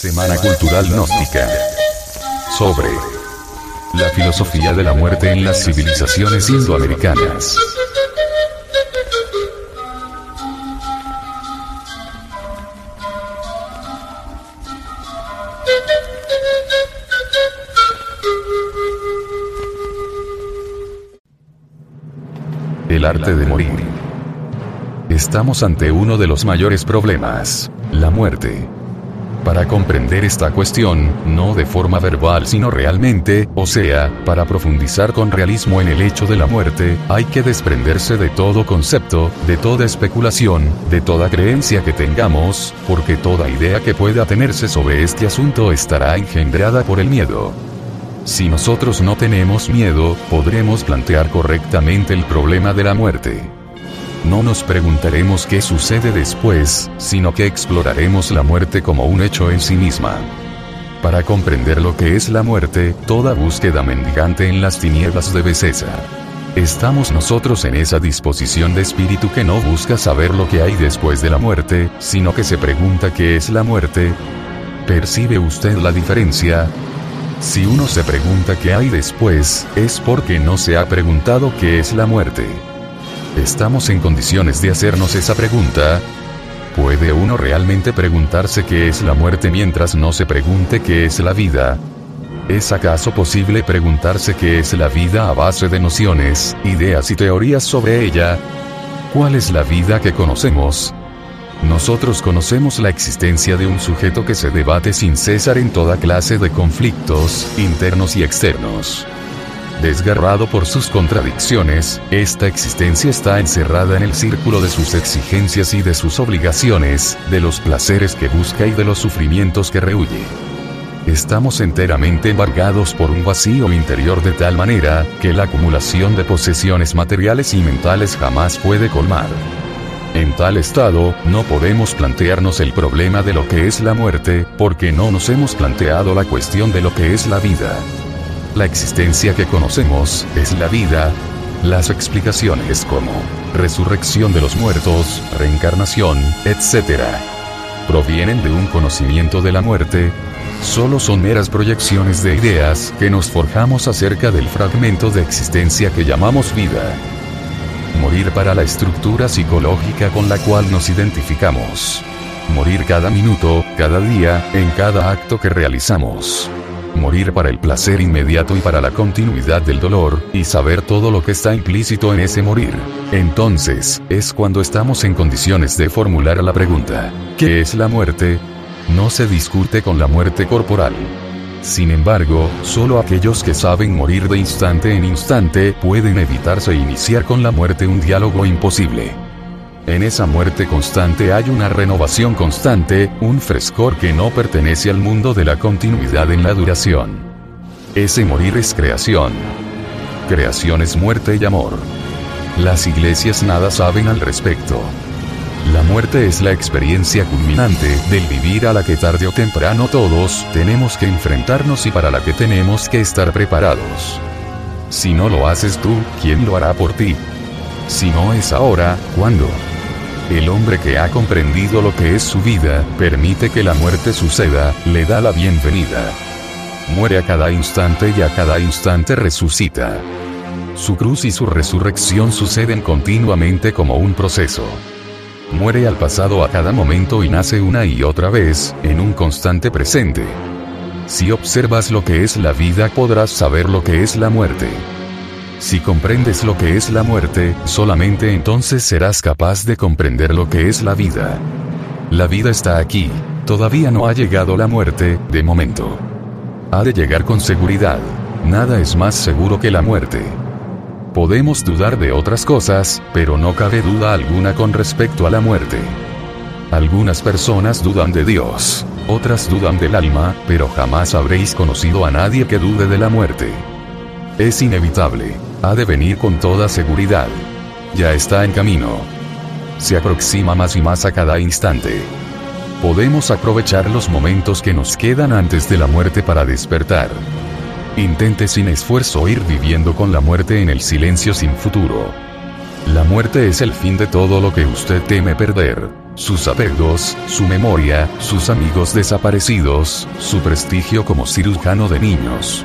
Semana Cultural Gnóstica. Sobre la filosofía de la muerte en las civilizaciones indoamericanas. El arte de morir. Estamos ante uno de los mayores problemas, la muerte. Para comprender esta cuestión, no de forma verbal sino realmente, o sea, para profundizar con realismo en el hecho de la muerte, hay que desprenderse de todo concepto, de toda especulación, de toda creencia que tengamos, porque toda idea que pueda tenerse sobre este asunto estará engendrada por el miedo. Si nosotros no tenemos miedo, podremos plantear correctamente el problema de la muerte. No nos preguntaremos qué sucede después, sino que exploraremos la muerte como un hecho en sí misma. Para comprender lo que es la muerte, toda búsqueda mendigante en las tinieblas debe cesar. Estamos nosotros en esa disposición de espíritu que no busca saber lo que hay después de la muerte, sino que se pregunta qué es la muerte. ¿Percibe usted la diferencia? Si uno se pregunta qué hay después, es porque no se ha preguntado qué es la muerte. ¿Estamos en condiciones de hacernos esa pregunta? ¿Puede uno realmente preguntarse qué es la muerte mientras no se pregunte qué es la vida? ¿Es acaso posible preguntarse qué es la vida a base de nociones, ideas y teorías sobre ella? ¿Cuál es la vida que conocemos? Nosotros conocemos la existencia de un sujeto que se debate sin cesar en toda clase de conflictos, internos y externos. Desgarrado por sus contradicciones, esta existencia está encerrada en el círculo de sus exigencias y de sus obligaciones, de los placeres que busca y de los sufrimientos que rehuye. Estamos enteramente embargados por un vacío interior de tal manera, que la acumulación de posesiones materiales y mentales jamás puede colmar. En tal estado, no podemos plantearnos el problema de lo que es la muerte, porque no nos hemos planteado la cuestión de lo que es la vida. La existencia que conocemos es la vida. Las explicaciones como resurrección de los muertos, reencarnación, etc., provienen de un conocimiento de la muerte, solo son meras proyecciones de ideas que nos forjamos acerca del fragmento de existencia que llamamos vida. Morir para la estructura psicológica con la cual nos identificamos. Morir cada minuto, cada día, en cada acto que realizamos morir para el placer inmediato y para la continuidad del dolor, y saber todo lo que está implícito en ese morir. Entonces, es cuando estamos en condiciones de formular la pregunta, ¿qué es la muerte? No se discute con la muerte corporal. Sin embargo, solo aquellos que saben morir de instante en instante pueden evitarse iniciar con la muerte un diálogo imposible. En esa muerte constante hay una renovación constante, un frescor que no pertenece al mundo de la continuidad en la duración. Ese morir es creación. Creación es muerte y amor. Las iglesias nada saben al respecto. La muerte es la experiencia culminante del vivir a la que tarde o temprano todos tenemos que enfrentarnos y para la que tenemos que estar preparados. Si no lo haces tú, ¿quién lo hará por ti? Si no es ahora, ¿cuándo? El hombre que ha comprendido lo que es su vida, permite que la muerte suceda, le da la bienvenida. Muere a cada instante y a cada instante resucita. Su cruz y su resurrección suceden continuamente como un proceso. Muere al pasado a cada momento y nace una y otra vez, en un constante presente. Si observas lo que es la vida podrás saber lo que es la muerte. Si comprendes lo que es la muerte, solamente entonces serás capaz de comprender lo que es la vida. La vida está aquí, todavía no ha llegado la muerte, de momento. Ha de llegar con seguridad. Nada es más seguro que la muerte. Podemos dudar de otras cosas, pero no cabe duda alguna con respecto a la muerte. Algunas personas dudan de Dios, otras dudan del alma, pero jamás habréis conocido a nadie que dude de la muerte. Es inevitable ha de venir con toda seguridad. Ya está en camino. Se aproxima más y más a cada instante. Podemos aprovechar los momentos que nos quedan antes de la muerte para despertar. Intente sin esfuerzo ir viviendo con la muerte en el silencio sin futuro. La muerte es el fin de todo lo que usted teme perder. Sus apegos, su memoria, sus amigos desaparecidos, su prestigio como cirujano de niños.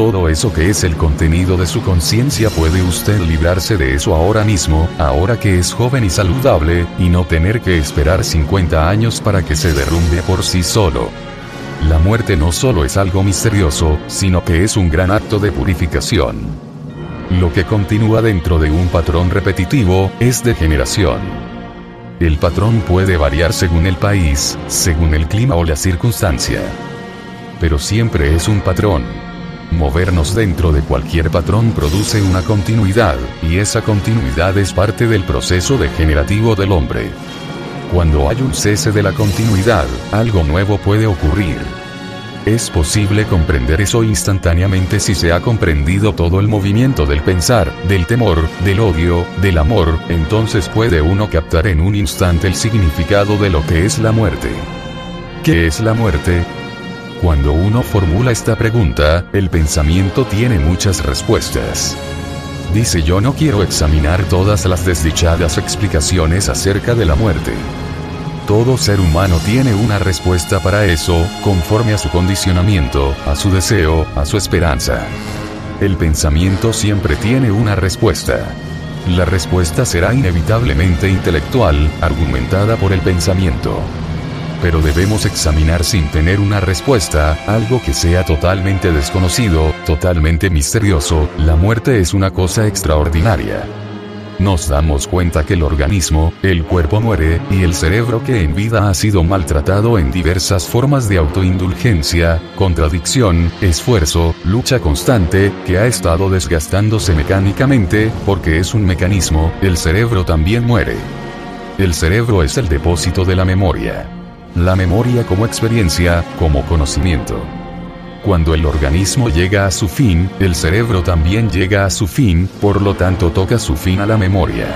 Todo eso que es el contenido de su conciencia puede usted librarse de eso ahora mismo, ahora que es joven y saludable, y no tener que esperar 50 años para que se derrumbe por sí solo. La muerte no solo es algo misterioso, sino que es un gran acto de purificación. Lo que continúa dentro de un patrón repetitivo es degeneración. El patrón puede variar según el país, según el clima o la circunstancia. Pero siempre es un patrón. Movernos dentro de cualquier patrón produce una continuidad, y esa continuidad es parte del proceso degenerativo del hombre. Cuando hay un cese de la continuidad, algo nuevo puede ocurrir. Es posible comprender eso instantáneamente si se ha comprendido todo el movimiento del pensar, del temor, del odio, del amor, entonces puede uno captar en un instante el significado de lo que es la muerte. ¿Qué es la muerte? Cuando uno formula esta pregunta, el pensamiento tiene muchas respuestas. Dice yo no quiero examinar todas las desdichadas explicaciones acerca de la muerte. Todo ser humano tiene una respuesta para eso, conforme a su condicionamiento, a su deseo, a su esperanza. El pensamiento siempre tiene una respuesta. La respuesta será inevitablemente intelectual, argumentada por el pensamiento. Pero debemos examinar sin tener una respuesta, algo que sea totalmente desconocido, totalmente misterioso, la muerte es una cosa extraordinaria nos damos cuenta que el organismo, el cuerpo muere, y el cerebro que en vida ha sido maltratado en diversas formas de autoindulgencia, contradicción, esfuerzo, lucha constante, que ha estado desgastándose mecánicamente, porque es un mecanismo, el cerebro también muere. El cerebro es el depósito de la memoria. La memoria como experiencia, como conocimiento. Cuando el organismo llega a su fin, el cerebro también llega a su fin, por lo tanto toca su fin a la memoria.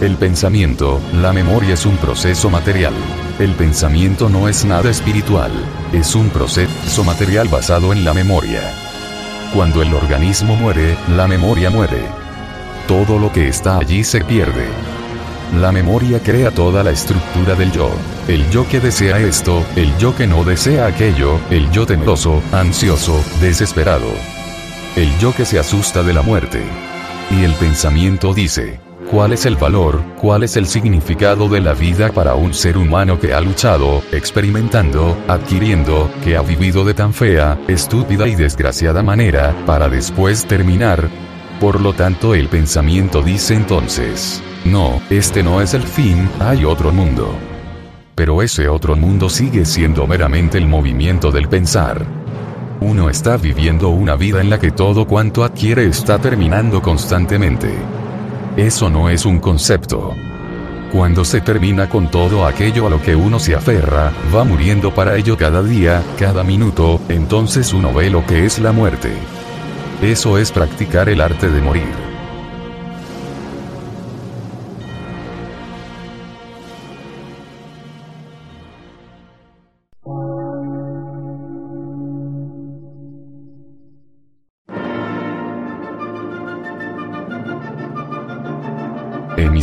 El pensamiento, la memoria es un proceso material. El pensamiento no es nada espiritual, es un proceso material basado en la memoria. Cuando el organismo muere, la memoria muere. Todo lo que está allí se pierde. La memoria crea toda la estructura del yo. El yo que desea esto, el yo que no desea aquello, el yo temeroso, ansioso, desesperado. El yo que se asusta de la muerte. Y el pensamiento dice, ¿cuál es el valor, cuál es el significado de la vida para un ser humano que ha luchado, experimentando, adquiriendo, que ha vivido de tan fea, estúpida y desgraciada manera, para después terminar? Por lo tanto el pensamiento dice entonces, no, este no es el fin, hay otro mundo. Pero ese otro mundo sigue siendo meramente el movimiento del pensar. Uno está viviendo una vida en la que todo cuanto adquiere está terminando constantemente. Eso no es un concepto. Cuando se termina con todo aquello a lo que uno se aferra, va muriendo para ello cada día, cada minuto, entonces uno ve lo que es la muerte. Eso es practicar el arte de morir.